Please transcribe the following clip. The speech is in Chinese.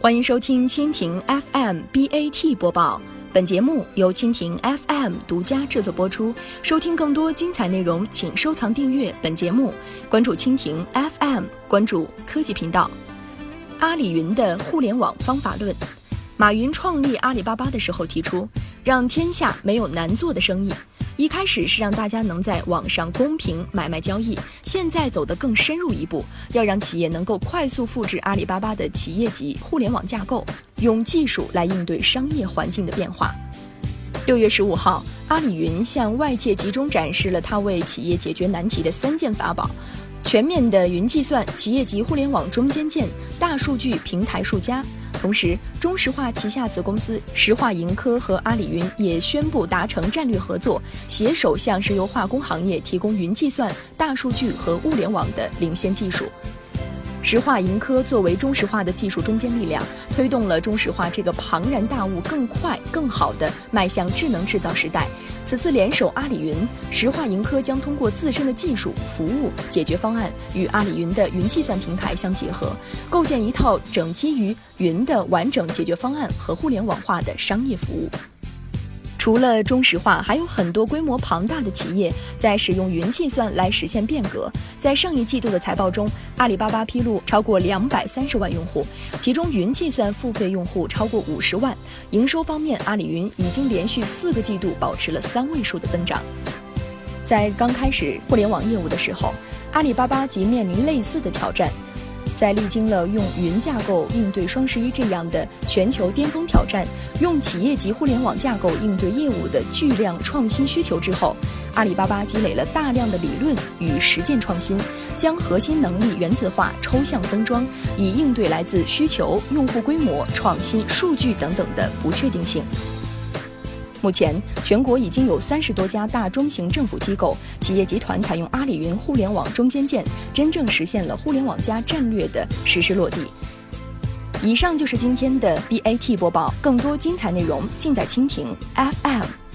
欢迎收听蜻蜓 FM BAT 播报，本节目由蜻蜓 FM 独家制作播出。收听更多精彩内容，请收藏订阅本节目，关注蜻蜓 FM，关注科技频道。阿里云的互联网方法论，马云创立阿里巴巴的时候提出，让天下没有难做的生意。一开始是让大家能在网上公平买卖交易，现在走得更深入一步，要让企业能够快速复制阿里巴巴的企业级互联网架构，用技术来应对商业环境的变化。六月十五号，阿里云向外界集中展示了它为企业解决难题的三件法宝：全面的云计算、企业级互联网中间件、大数据平台数家。同时，中石化旗下子公司石化盈科和阿里云也宣布达成战略合作，携手向石油化工行业提供云计算、大数据和物联网的领先技术。石化盈科作为中石化的技术中坚力量，推动了中石化这个庞然大物更快、更好地迈向智能制造时代。此次联手阿里云，石化盈科将通过自身的技术、服务、解决方案与阿里云的云计算平台相结合，构建一套整基于云的完整解决方案和互联网化的商业服务。除了中石化，还有很多规模庞大的企业在使用云计算来实现变革。在上一季度的财报中，阿里巴巴披露超过两百三十万用户，其中云计算付费用户超过五十万。营收方面，阿里云已经连续四个季度保持了三位数的增长。在刚开始互联网业务的时候，阿里巴巴即面临类似的挑战。在历经了用云架构应对双十一这样的全球巅峰挑战，用企业级互联网架构应对业务的巨量创新需求之后，阿里巴巴积累了大量的理论与实践创新，将核心能力原子化、抽象封装，以应对来自需求、用户规模、创新、数据等等的不确定性。目前，全国已经有三十多家大中型政府机构、企业集团采用阿里云互联网中间件，真正实现了互联网加战略的实施落地。以上就是今天的 BAT 播报，更多精彩内容尽在蜻蜓 FM。